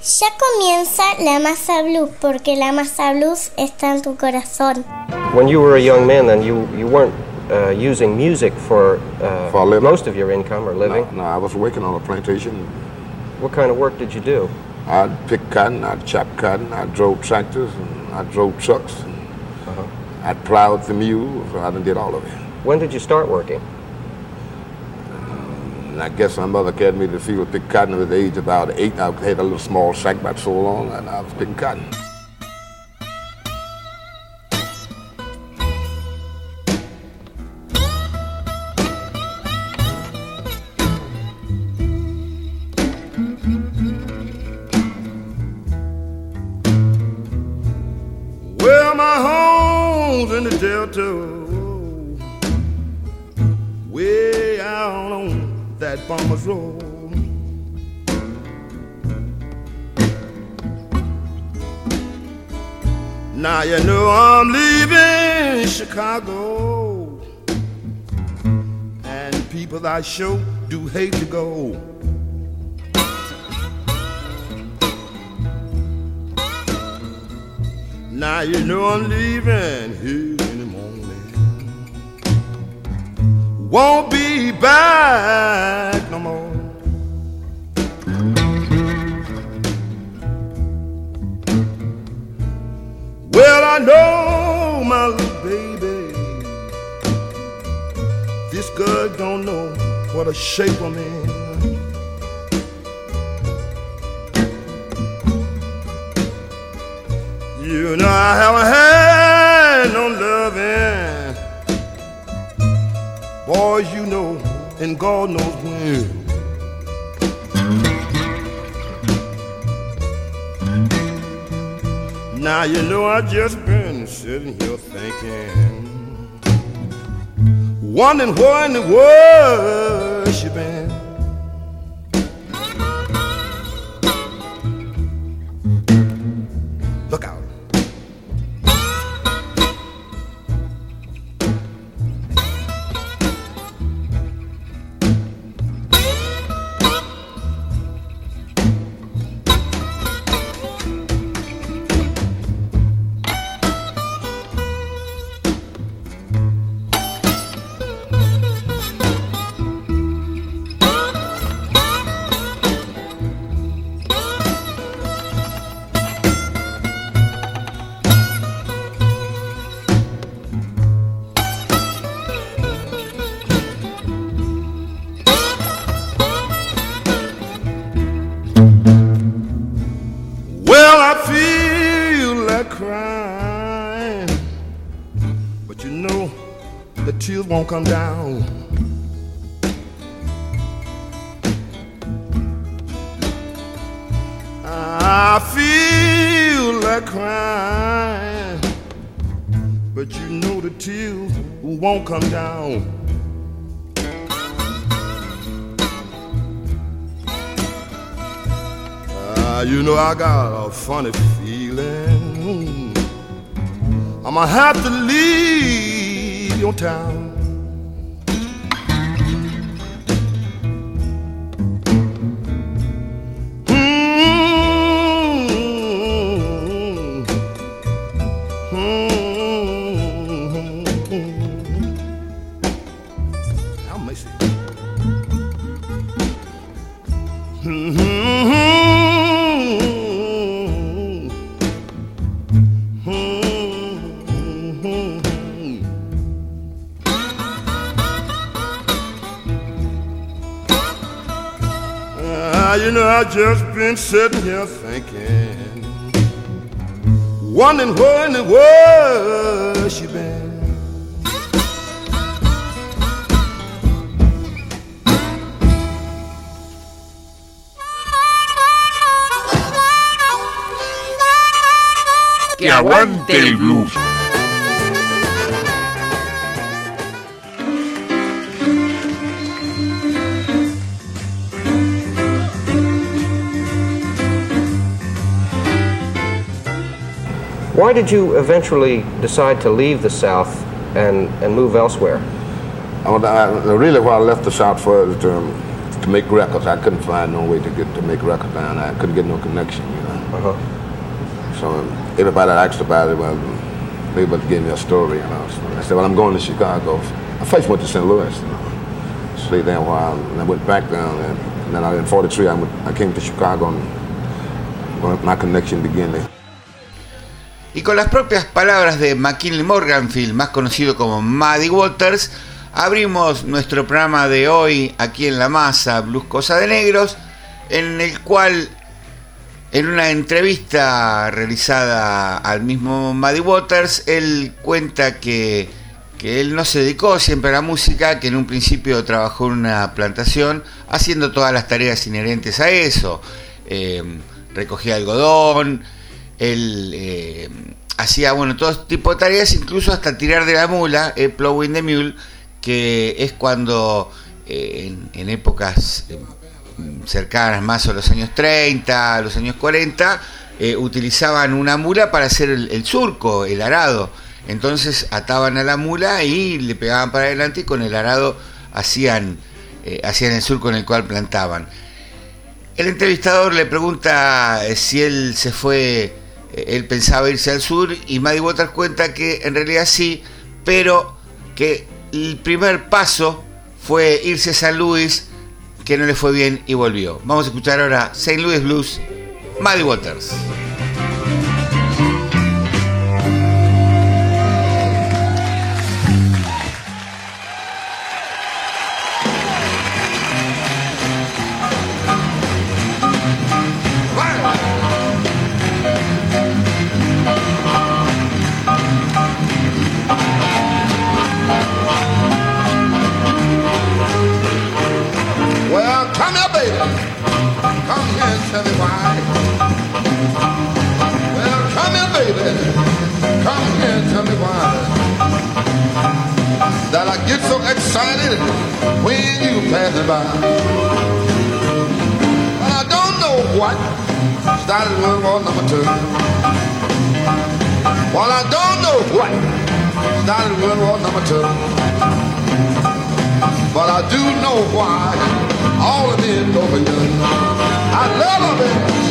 Ya comienza la masa blues porque la masa blues está en tu corazón. When you were a young man, then you, you weren't uh, using music for, uh, For most of your income or living. No, no, I was working on a plantation. What kind of work did you do? I'd pick cotton, I'd chop cotton, I drove tractors, and I drove trucks, and Uh-huh. I'd plowed the mules. So I done did all of it. When did you start working? And I guess my mother carried me to the field to pick cotton at the age of about eight. I had a little small sack about so long, and I was picking cotton. That Farmer's Road. Now you know I'm leaving Chicago, and people I sure do hate to go. Now you know I'm leaving here Won't be back no more. Well, I know my little baby. This girl don't know what a shape I'm in. You know I haven't had and God knows when. Now you know I just been sitting here thinking, wondering where in the world she been. Come down. I feel like crying, but you know the tears won't come down. Ah, you know I got a funny feeling. I'm gonna have to leave your town. I just been sitting here thinking, wondering where in the world she been. Que aguante el blues. Why did you eventually decide to leave the South and, and move elsewhere? I, I- really, why I left the South for is to, to make records. I couldn't find no way to get to make records down there. I couldn't get no connection, you know. Uh-huh. So everybody asked about it, well, they to me a story, you know. So I said, well, I'm going to Chicago. I first went to St. Louis, you know. Stayed there a while, and I went back down there. And then I, in 43, I, went, I came to Chicago, and my connection began there. Y con las propias palabras de McKinley Morganfield, más conocido como Muddy Waters, abrimos nuestro programa de hoy aquí en La Masa, Blues Cosa de Negros, en el cual, en una entrevista realizada al mismo Muddy Waters, él cuenta que, que él no se dedicó siempre a la música, que en un principio trabajó en una plantación haciendo todas las tareas inherentes a eso. Eh, recogía algodón, él eh, hacía bueno todo tipo de tareas, incluso hasta tirar de la mula, el plowing the mule, que es cuando eh, en, épocas eh, cercanas más a los años 30, a los años 40, eh, utilizaban una mula para hacer el, surco, el arado. Entonces ataban a la mula y le pegaban para adelante y con el arado hacían, eh, hacían el surco en el cual plantaban. El entrevistador le pregunta si él se fue él pensaba irse al sur y Maddie Waters cuenta que en realidad sí, pero que el primer paso fue irse a San Luis, que no le fue bien y volvió. Vamos a escuchar ahora St. Louis Blues, Maddie Waters. When you pass me by. But I don't know what started World War number two. Well, I don't know what started World War number two. But I do know why all of it over here. I love it.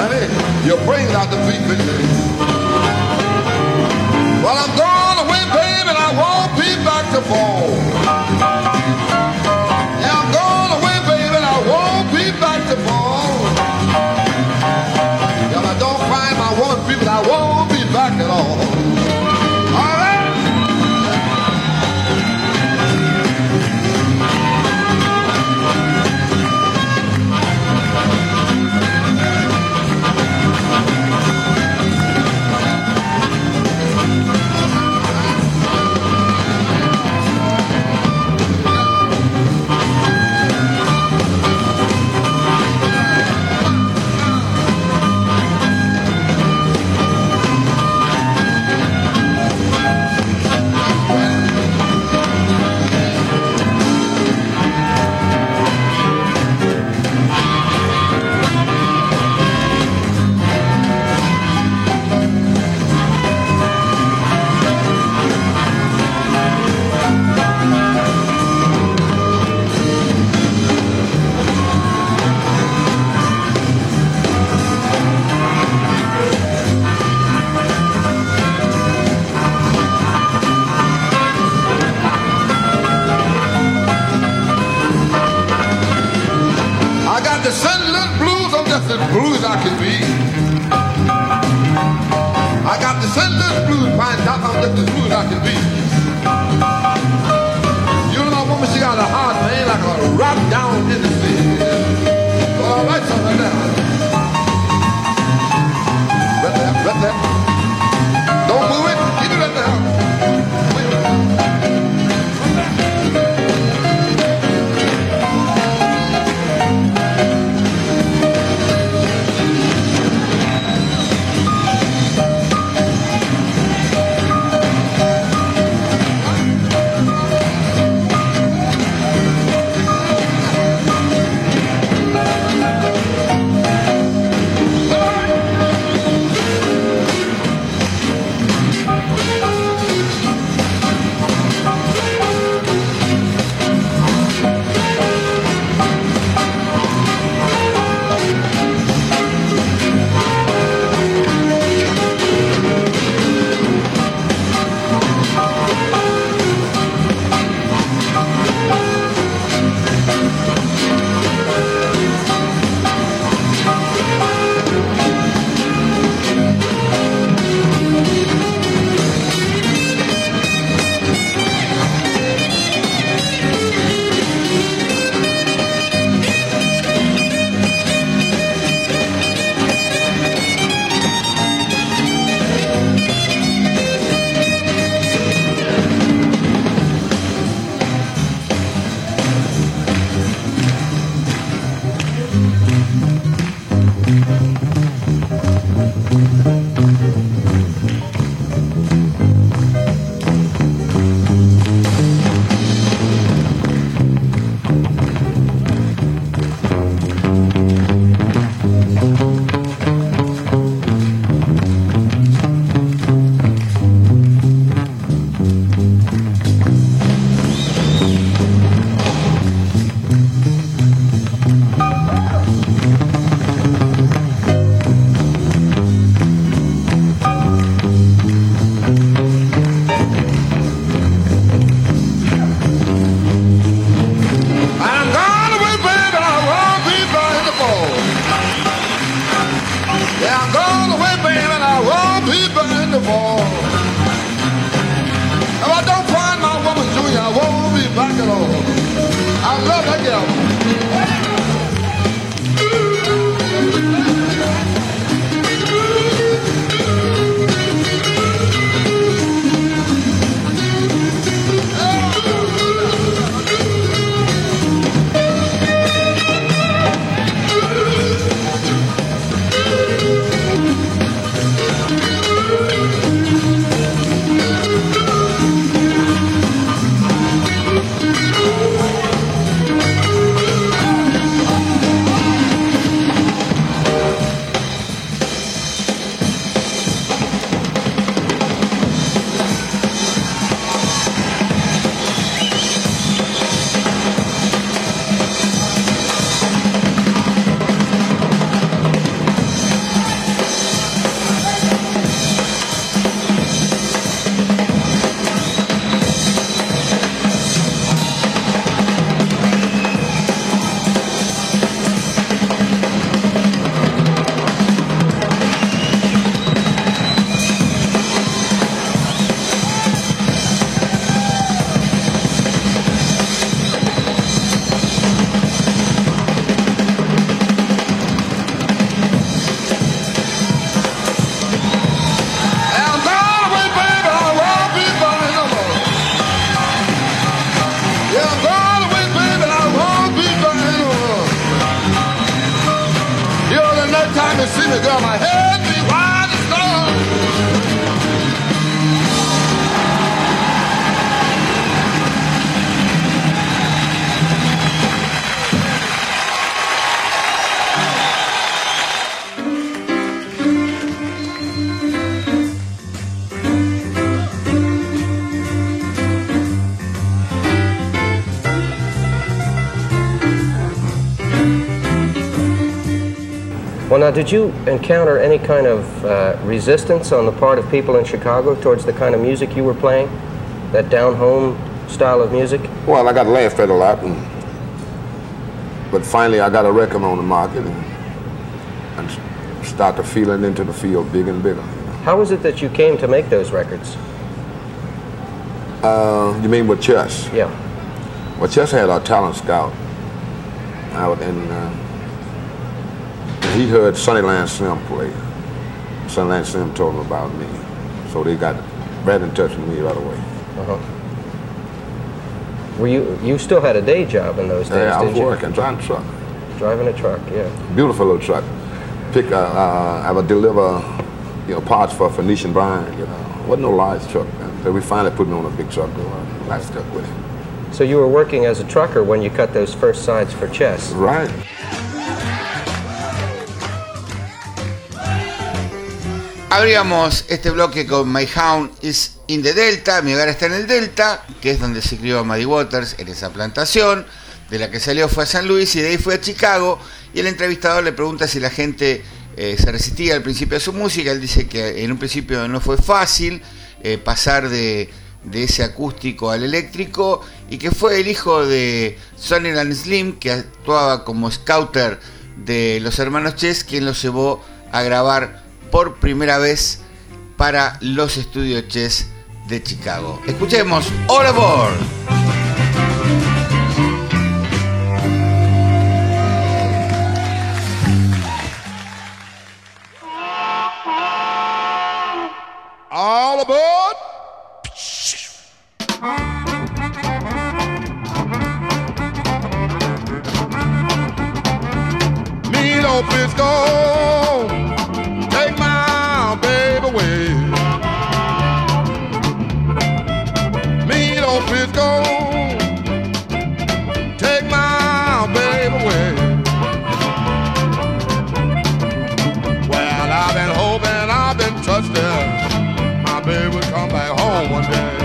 Honey, you bring out the big picture. Blues I can be. I got the Sunday blues, find out how just as blues I can be. I love that girl. Now, did you encounter any kind of uh, resistance on the part of people in Chicago towards the kind of music you were playing? That down home style of music? Well, I got laughed at a lot, and, but finally I got a record on the market and, and started feeling into the field bigger and bigger. How was it that you came to make those records? Uh, you mean with Chess? Yeah. Well, Chess had our talent scout out, in. uh, he heard Sunnyland Slim play. Sunnyland Slim told him about me, so they got right in touch with me right away. Uh-huh. Were you you still had a day job in those days, Yeah, I was didn't you? working, driving a truck, Driving a truck, yeah. beautiful little truck. Pick, uh, uh, I would deliver, you know, parts for Phoenician Bryan. You know, wasn't no large truck. Man. So we finally put it on a big truck. and I stuck with it. So you were working as a trucker when you cut those first sides for chess. Right. Abríamos este bloque con My Hound is in the Delta, mi hogar está en el Delta, que es donde se crió Muddy Waters en esa plantación, de la que salió fue a San Luis y de ahí fue a Chicago, y el entrevistador le pregunta si la gente eh, se resistía al principio a su música, él dice que en un principio no fue fácil eh, pasar de, ese acústico al eléctrico, y que fue el hijo de Sonny and Slim, que actuaba como scouter de los hermanos Chess, quien los llevó a grabar por primera vez para los estudios Chess de Chicago. Escuchemos All Aboard. One wonder.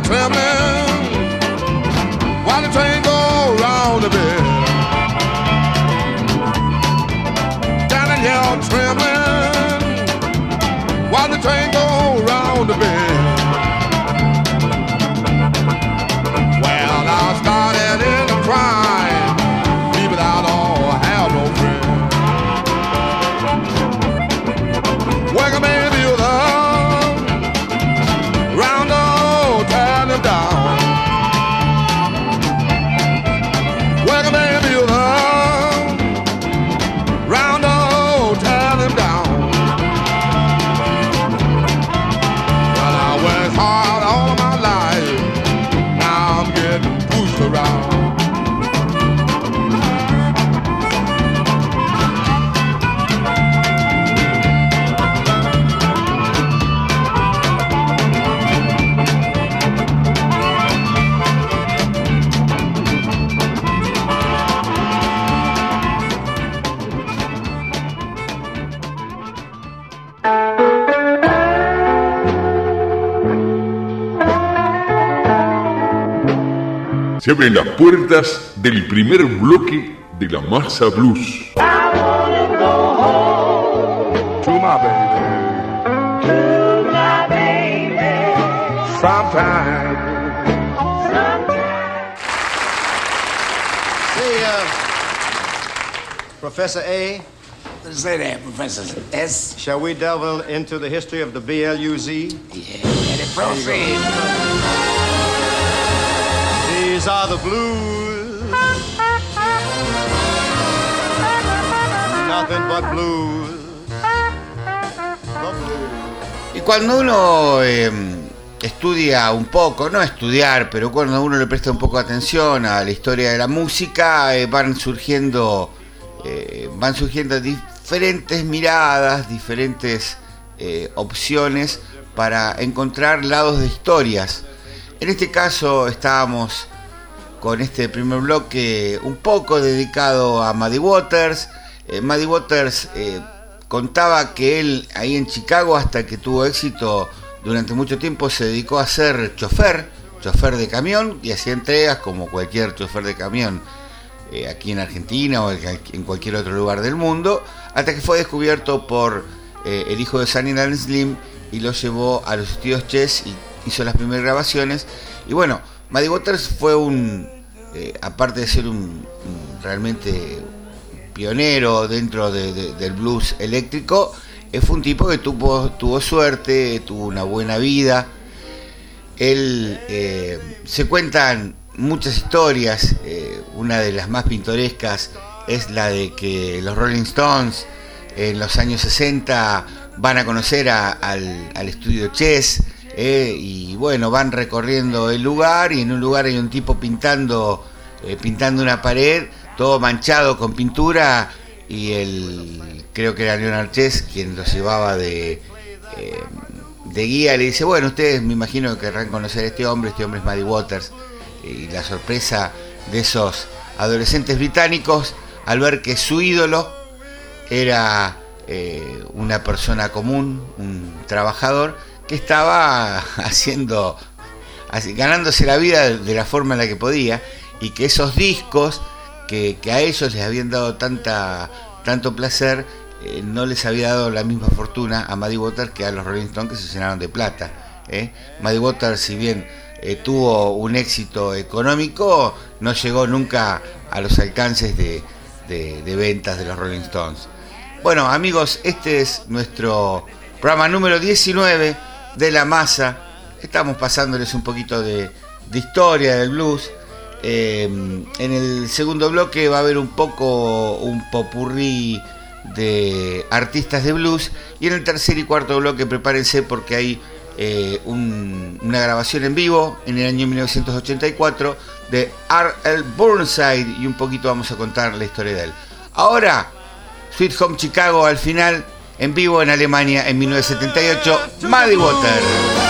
tell me. Se abren las puertas del primer bloque de la masa blues. To my baby. To my baby. Sometime. Say, uh, Professor A, Say that, Professor S. shall we delve into the history of the BLUZ? Yeah, let it proceed. Y cuando uno eh, estudia un poco, no estudiar, pero cuando uno le presta un poco de atención a la historia de la música, eh, van surgiendo, eh, van surgiendo diferentes miradas, diferentes eh, opciones para encontrar lados de historias. En este caso estábamos con este primer bloque un poco dedicado a Muddy Waters. Eh, Muddy Waters eh, contaba que él ahí en Chicago hasta que tuvo éxito durante mucho tiempo se dedicó a ser chofer, chofer de camión y hacía entregas como cualquier chofer de camión eh, aquí en Argentina o en cualquier otro lugar del mundo, hasta que fue descubierto por eh, el hijo de Sunny and Slim y lo llevó a los estudios Chess y hizo las primeras grabaciones. Y bueno, Muddy Waters fue un, eh, aparte de ser un, realmente pionero dentro de- de- del blues eléctrico, eh, fue un tipo que tuvo, tuvo suerte, tuvo una buena vida. Él eh, se cuentan muchas historias, una de las más pintorescas es la de que los Rolling Stones en los años 60 van a conocer al, al estudio Chess eh, y bueno, van recorriendo el lugar y en un lugar hay un tipo pintando, eh, pintando una pared, todo manchado con pintura y el, creo que era Leonard Chess quien los llevaba de, eh, de guía, le dice, bueno, ustedes me imagino que querrán conocer a este hombre, este hombre es Muddy Waters y la sorpresa de esos adolescentes británicos al ver que su ídolo era eh, una persona común, un trabajador, que estaba haciendo, ganándose la vida de la forma en la que podía, y que esos discos que, a ellos les habían dado tanta, tanto placer, eh, no les había dado la misma fortuna a Muddy Waters que a los Rolling Stones que se llenaron de plata. ¿eh? Muddy Waters, si bien eh, tuvo un éxito económico, no llegó nunca a los alcances de, de- de ventas de los Rolling Stones. Bueno, amigos, este es nuestro programa número 19 de La Masa. Estamos pasándoles un poquito de, historia del blues. Eh, en el segundo bloque va a haber un poco un popurrí de artistas de blues. Y en el tercer y cuarto bloque prepárense porque hay eh, un- una grabación en vivo en el año 1984 de R.L. Burnside y un poquito vamos a contar la historia de él. Ahora, Sweet Home Chicago al final, en vivo en Alemania en 1978, Muddy Water.